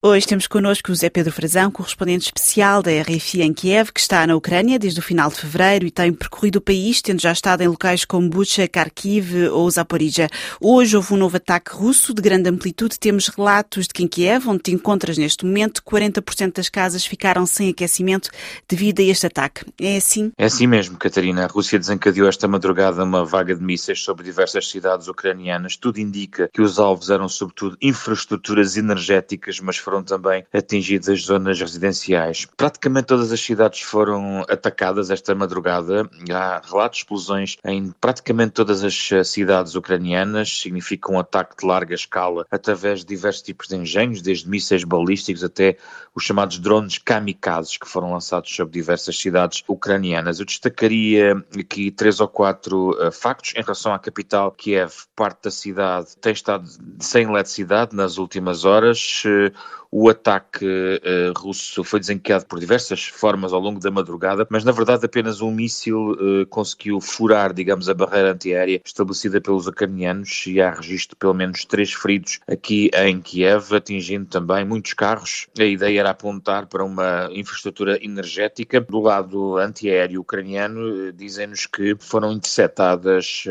Hoje temos connosco o Zé Pedro Frazão, correspondente especial da RFI em Kiev, que está na Ucrânia desde o final de fevereiro e tem percorrido o país, tendo já estado em locais como Bucha, Kharkiv ou Zaporizhia. Hoje houve um novo ataque russo de grande amplitude. Temos relatos de que em Kiev, onde te encontras neste momento, 40% das casas ficaram sem aquecimento devido a este ataque. É assim? É assim mesmo, Catarina. A Rússia desencadeou esta madrugada uma vaga de mísseis sobre diversas cidades ucranianas. Tudo indica que os alvos eram sobretudo infraestruturas energéticas, mas foram também atingidas as zonas residenciais. Praticamente todas as cidades foram atacadas esta madrugada. Há relatos de explosões em praticamente todas as eh, cidades ucranianas. Significa um ataque de larga escala através de diversos tipos de engenhos, desde mísseis balísticos até os chamados drones kamikazes que foram lançados sobre diversas cidades ucranianas. Eu destacaria aqui três ou quatro uh, factos em relação à capital Kiev. Parte da cidade tem estado sem eletricidade nas últimas horas. Uh, o ataque uh, russo foi desencadeado por diversas formas ao longo da madrugada, mas na verdade apenas um míssil uh, conseguiu furar, digamos, a barreira antiaérea estabelecida pelos ucranianos e há registro de pelo menos três feridos aqui em Kiev, atingindo também muitos carros. A ideia era apontar para uma infraestrutura energética. Do lado antiaéreo ucraniano, uh, dizem-nos que foram interceptadas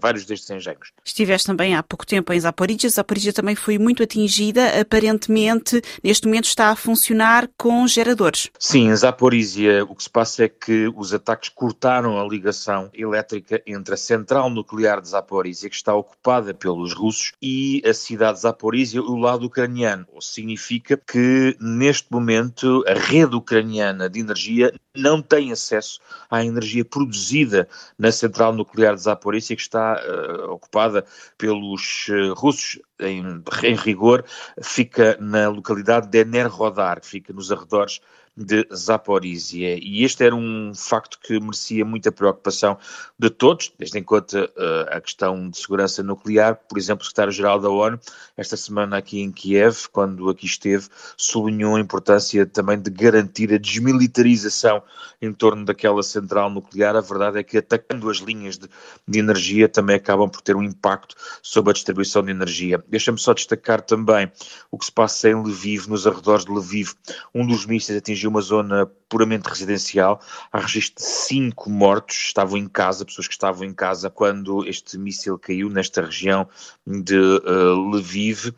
vários destes engenhos. Estiveste também há pouco tempo em Zaporizhia. Zaporizhia também foi muito atingida, aparentemente neste momento está a funcionar com geradores. Sim, em Zaporizhia o que se passa é que os ataques cortaram a ligação elétrica entre a central nuclear de Zaporizhia, que está ocupada pelos russos, e a cidade de Zaporizhia, o lado ucraniano. Significa que neste momento a rede ucraniana de energia não tem acesso à energia produzida na central nuclear de Zaporizhia, que está uh, ocupada pelos uh, russos. Em, em rigor, fica na localidade de Enerhodar, que fica nos arredores de Zaporizhia. E este era um facto que merecia muita preocupação de todos, desde conta uh, a questão de segurança nuclear. Por exemplo, o secretário-geral da ONU, esta semana aqui em Kiev, quando aqui esteve, sublinhou a importância também de garantir a desmilitarização em torno daquela central nuclear. A verdade é que atacando as linhas de, de energia também acabam por ter um impacto sobre a distribuição de energia. Deixa-me só destacar também o que se passa em Lviv, nos arredores de Lviv. Um dos mísseis atingiu uma zona puramente residencial. Há registro de cinco mortos, estavam em casa, pessoas que estavam em casa quando este míssil caiu nesta região de uh, Lviv uh,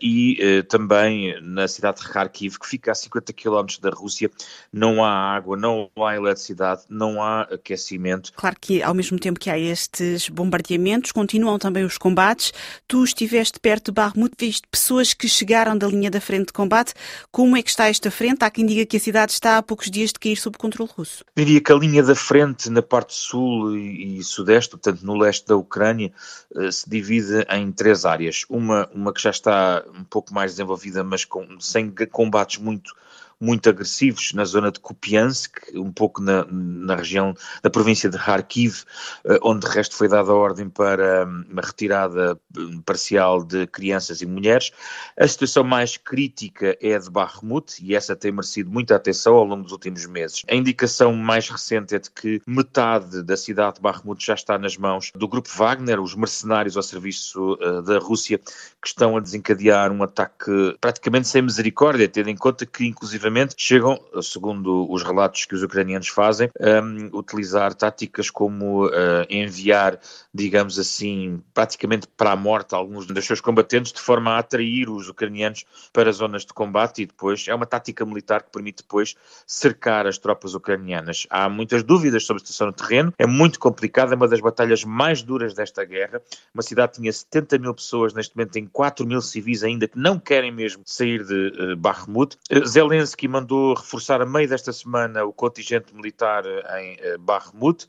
e uh, também na cidade de Kharkiv, que fica a 50 km da Rússia. Não há água, não há eletricidade, não há aquecimento. Claro que ao mesmo tempo que há estes bombardeamentos, continuam também os combates. Tu estiveste perto de Barmut, viste pessoas que chegaram da linha da frente de combate. Como é que está esta frente? Há quem diga que a cidade está há poucos dias de cair sob controle russo. Diria que a linha da frente na parte sul e, sudeste, portanto no leste da Ucrânia, uh, se divide em três áreas. Uma, uma que já está um pouco mais desenvolvida, mas com, sem combates muito muito agressivos na zona de Kupiansk, um pouco na, na região da província de Kharkiv, eh, onde de resto foi dada a ordem para hum, uma retirada hum, parcial de crianças e mulheres. A situação mais crítica é a de Bakhmut e essa tem merecido muita atenção ao longo dos últimos meses. A indicação mais recente é de que metade da cidade de Bakhmut já está nas mãos do grupo Wagner, os mercenários ao serviço uh, da Rússia, que estão a desencadear um ataque praticamente sem misericórdia, tendo em conta que, inclusive, chegam, segundo os relatos que os ucranianos fazem, a um, utilizar táticas como enviar, digamos assim, praticamente para a morte alguns dos seus combatentes, de forma a atrair os ucranianos para zonas de combate e depois é uma tática militar que permite depois cercar as tropas ucranianas. Há muitas dúvidas sobre a situação no terreno, é muito complicado, é uma das batalhas mais duras desta guerra. Uma cidade tinha 70 mil pessoas, neste momento tem 4 mil civis ainda que não querem mesmo sair de uh, Bakhmut. Uh, Zelensky Zelensky mandou reforçar a meio desta semana o contingente militar em eh, Bakhmut.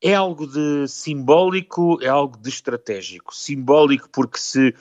É algo de simbólico, é algo de estratégico. Simbólico porque se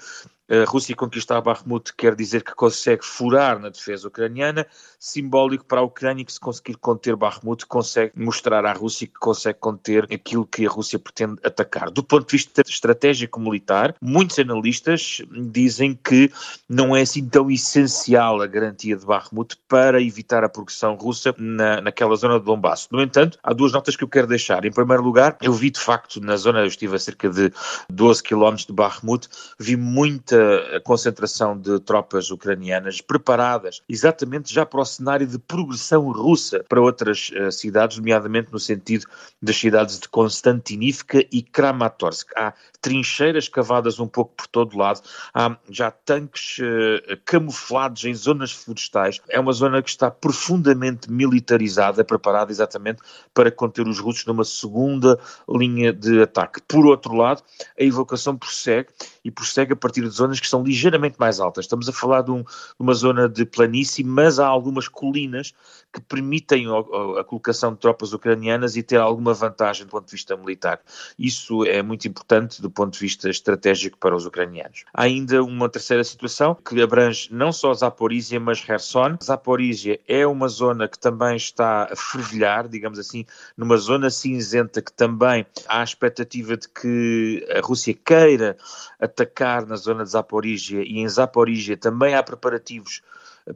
a Rússia conquistar Bakhmut quer dizer que consegue furar na defesa ucraniana, simbólico para a Ucrânia que se conseguir conter Bakhmut consegue mostrar à Rússia que consegue conter aquilo que a Rússia pretende atacar. Do ponto de vista estratégico militar, muitos analistas dizem que não é assim tão essencial a garantia de Bakhmut para evitar a progressão russa na, naquela zona de Donbass. No entanto, há duas notas que eu quero deixar. Em primeiro lugar, eu vi de facto na zona, eu estive a cerca de 12 km de Bakhmut, vi muita muita concentração de tropas ucranianas preparadas exatamente já para o cenário de progressão russa para outras uh, cidades, nomeadamente no sentido das cidades de Konstantinivka e Kramatorsk. Há trincheiras cavadas um pouco por todo lado, há já tanques uh, camuflados em zonas florestais. É uma zona que está profundamente militarizada, preparada exatamente para conter os russos numa segunda linha de ataque. Por outro lado, a evocação prossegue e prossegue a partir de zonas que são ligeiramente mais altas. Estamos a falar de, um, de uma zona de planície, mas há algumas colinas que permitem a, a, colocação de tropas ucranianas e ter alguma vantagem do ponto de vista militar. Isso é muito importante do ponto de vista estratégico para os ucranianos. Há ainda uma terceira situação que abrange não só Zaporizhia, mas Kherson. Zaporizhia é uma zona que também está a fervilhar, digamos assim, numa zona cinzenta que também há a expectativa de que a Rússia queira atacar na zona de Zaporizhia e em Zaporizhia também há preparativos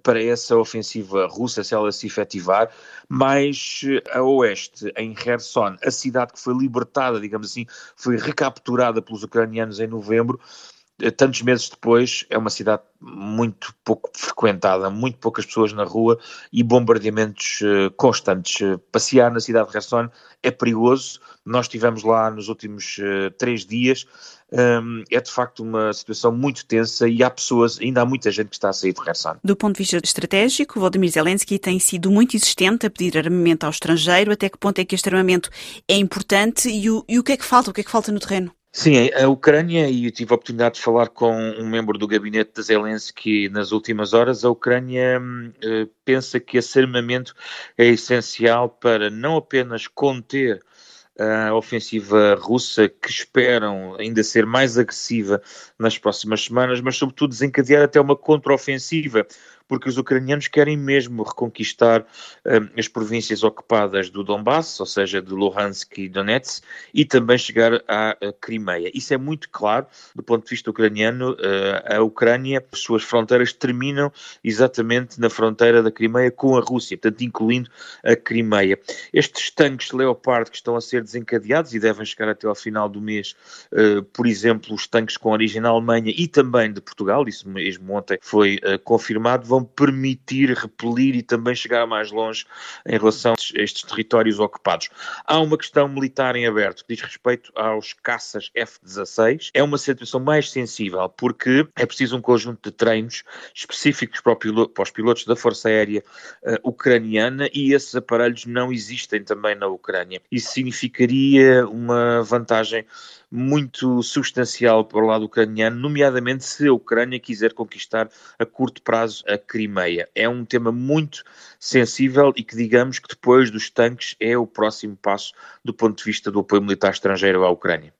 para essa ofensiva russa, se ela se efetivar, mas eh, a oeste, em Kherson, a cidade que foi libertada, digamos assim, foi recapturada pelos ucranianos em novembro, eh, tantos meses depois, é uma cidade muito pouco frequentada, muito poucas pessoas na rua e bombardeamentos uh, constantes. passear na cidade de Kherson é perigoso. Nós estivemos lá nos últimos três dias. Um, é de facto uma situação muito tensa e há pessoas, ainda há muita gente que está a sair de Kherson. Do ponto de vista estratégico, Volodymyr Zelensky tem sido muito insistente a pedir armamento ao estrangeiro. Até que ponto é que este armamento é importante e o, e o que é que falta? O que é que falta no terreno? Sim, a Ucrânia, e eu tive a oportunidade de falar com um membro do gabinete de Zelensky nas últimas horas, a Ucrânia uh, pensa que esse armamento é essencial para não apenas conter a ofensiva russa, que esperam ainda ser mais agressiva nas próximas semanas, mas sobretudo desencadear até uma contraofensiva, porque os ucranianos querem mesmo reconquistar um, as províncias ocupadas do Donbass, ou seja, de Luhansk e Donetsk, e também chegar à, Crimeia. Isso é muito claro do ponto de vista ucraniano. Uh, a Ucrânia, as suas fronteiras terminam exatamente na fronteira da Crimeia com a Rússia, portanto, incluindo a Crimeia. Estes tanques Leopard que estão a ser desencadeados e devem chegar até ao final do mês, uh, por exemplo, os tanques com origem na Alemanha e também de Portugal, isso mesmo ontem foi confirmado, vão vão permitir repelir e também chegar mais longe em relação a estes territórios ocupados. Há uma questão militar em aberto que diz respeito aos caças F-16. É uma situação mais sensível porque é preciso um conjunto de treinos específicos para, piloto, para os pilotos da Força Aérea uh, Ucraniana e esses aparelhos não existem também na Ucrânia. Isso significaria uma vantagem muito substancial para o lado ucraniano, nomeadamente se a Ucrânia quiser conquistar a curto prazo a Crimeia. É um tema muito sensível e que, digamos que depois dos tanques, é o próximo passo do ponto de vista do apoio militar estrangeiro à Ucrânia.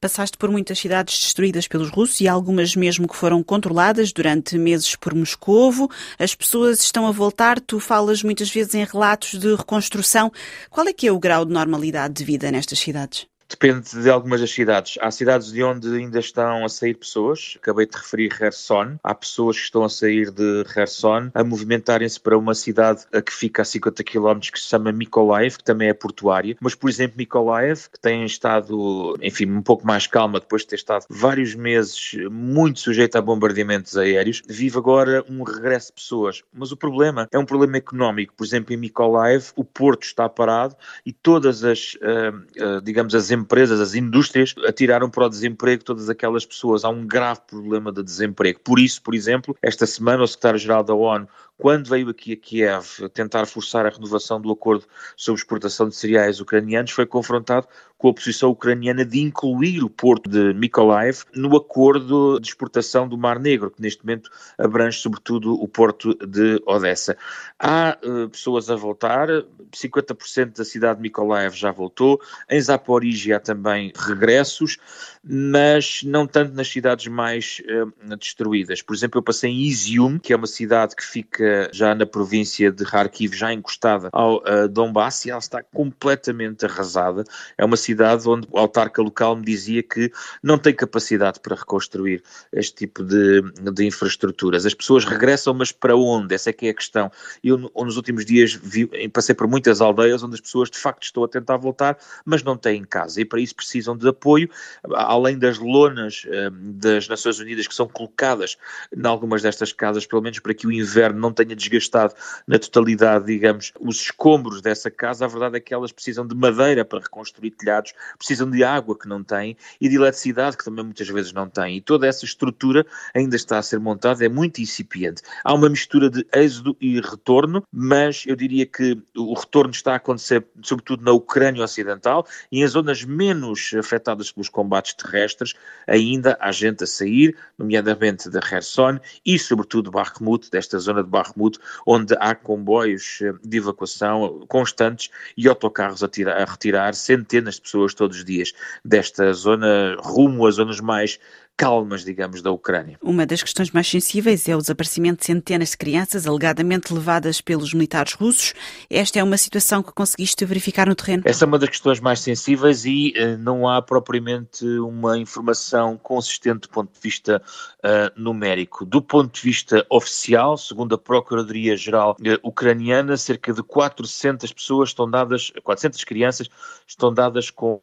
Passaste por muitas cidades destruídas pelos russos e algumas mesmo que foram controladas durante meses por Moscovo. As pessoas estão a voltar, tu falas muitas vezes em relatos de reconstrução. Qual é que é o grau de normalidade de vida nestas cidades? Depende de algumas das cidades. Há cidades de onde ainda estão a sair pessoas. Acabei de referir Kherson. Há pessoas que estão a sair de Kherson a movimentarem-se para uma cidade que fica a 50 km que se chama Mykolaiv, que também é portuária. Mas, por exemplo, Mykolaiv, que tem estado, enfim, um pouco mais calma depois de ter estado vários meses muito sujeita a bombardeamentos aéreos, vive agora um regresso de pessoas. Mas o problema é um problema económico. Por exemplo, em Mykolaiv, o porto está parado e todas as, uh, uh, digamos, as empresas, as indústrias, atiraram para o desemprego todas aquelas pessoas. Há um grave problema de desemprego. Por isso, por exemplo, esta semana o secretário-geral da ONU quando veio aqui a Kiev tentar forçar a renovação do acordo sobre exportação de cereais ucranianos, foi confrontado com a posição ucraniana de incluir o porto de Mykolaiv no acordo de exportação do Mar Negro, que neste momento abrange sobretudo o porto de Odessa. Há uh, pessoas a voltar, 50% da cidade de Mykolaiv já voltou, em Zaporizhia há também regressos, mas não tanto nas cidades mais uh, destruídas. Por exemplo, eu passei em Izium, que é uma cidade que fica já na província de Kharkiv, já encostada ao uh, Donbass, e ela está completamente arrasada. É uma cidade onde o autarca local me dizia que não tem capacidade para reconstruir este tipo de, de infraestruturas. As pessoas regressam, mas para onde? Essa é que é a questão. Eu, nos últimos dias, vi, passei por muitas aldeias onde as pessoas, de facto, estão a tentar voltar, mas não têm casa, e para isso precisam de apoio, além das lonas uh, das Nações Unidas que são colocadas em algumas destas casas, pelo menos para que o inverno não tenha desgastado na totalidade, digamos, os escombros dessa casa, a verdade é que elas precisam de madeira para reconstruir telhados, precisam de água que não têm e de eletricidade que também muitas vezes não têm. E toda essa estrutura ainda está a ser montada, é muito incipiente. Há uma mistura de êxodo e retorno, mas eu diria que o retorno está a acontecer sobretudo na Ucrânia Ocidental e em zonas menos afetadas pelos combates terrestres, ainda há gente a sair, nomeadamente da Kherson e sobretudo Bakhmut, desta zona de Bakhmut, onde há comboios eh, de evacuação constantes e autocarros a, a retirar centenas de pessoas todos os dias desta zona rumo às zonas mais calmas, digamos, da Ucrânia. Uma das questões mais sensíveis é o desaparecimento de centenas de crianças alegadamente levadas pelos militares russos. Esta é uma situação que conseguiste verificar no terreno? Essa é uma das questões mais sensíveis e uh, não há propriamente uma informação consistente do ponto de vista uh, numérico. Do ponto de vista oficial, segundo a Procuradoria-Geral uh, Ucraniana, cerca de 400 pessoas estão dadas, 400 crianças estão dadas como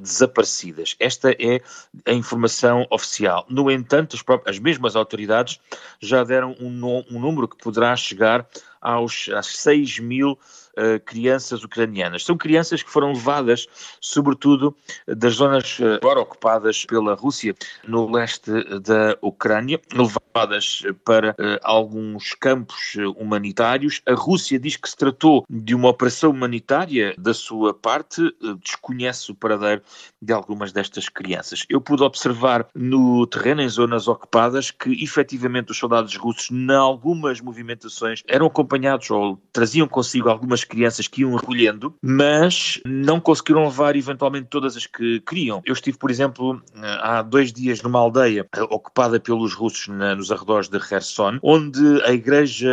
desaparecidas. Esta é a informação oficial oficial. No entanto, as, próprias, as mesmas autoridades já deram um, um número que poderá chegar aos, às 6 mil uh, crianças ucranianas. São crianças que foram levadas, sobretudo, das zonas uh, agora ocupadas pela Rússia no leste da Ucrânia, levadas para uh, alguns campos humanitários. A Rússia diz que se tratou de uma operação humanitária da sua parte, desconhece o paradeiro de algumas destas crianças. Eu pude observar no terreno, em zonas ocupadas, que efetivamente os soldados russos, em algumas movimentações, eram acompanhados ou traziam consigo algumas as crianças que iam recolhendo, mas não conseguiram levar eventualmente todas as que queriam. Eu estive, por exemplo, há dois dias numa aldeia eh, ocupada pelos russos na, nos arredores de Kherson, onde a igreja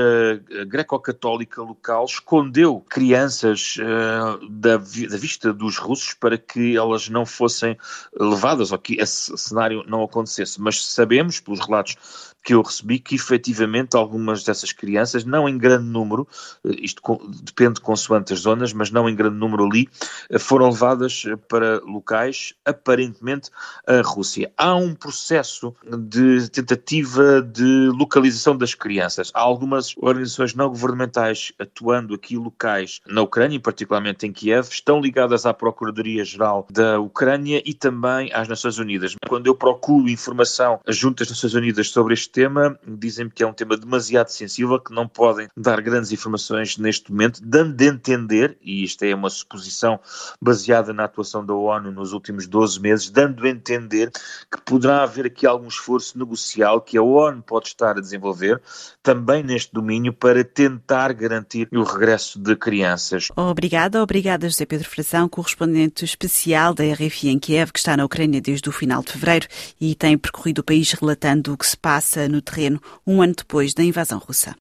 eh, greco-católica local escondeu crianças uh, da, da vista dos russos para que elas não fossem levadas ou que esse cenário não acontecesse. Mas sabemos, pelos relatos que eu recebi que efetivamente algumas dessas crianças, não em grande número, eh, isto depende consoante as zonas, mas não em grande número ali, eh, foram levadas eh, para locais, aparentemente a Rússia. Há um processo de tentativa de localização das crianças. Há algumas organizações não governamentais atuando aqui locais na Ucrânia, particularmente em Kiev, estão ligadas à Procuradoria-Geral da Ucrânia e também às Nações Unidas. Quando eu procuro informação junto às Nações Unidas sobre este tema, dizem-me que é um tema demasiado sensível, que não podem dar grandes informações neste momento, dando de entender, e isto é uma suposição baseada na atuação da ONU nos últimos 12 meses, dando a entender que poderá haver aqui algum esforço negocial que a ONU pode estar a desenvolver também neste domínio para tentar garantir o regresso de crianças. Obrigada, obrigada José Pedro Frazão, correspondente especial da RFI em Kiev, que está na Ucrânia desde o final de fevereiro e tem percorrido o país relatando o que se passa no terreno um ano depois da invasão russa.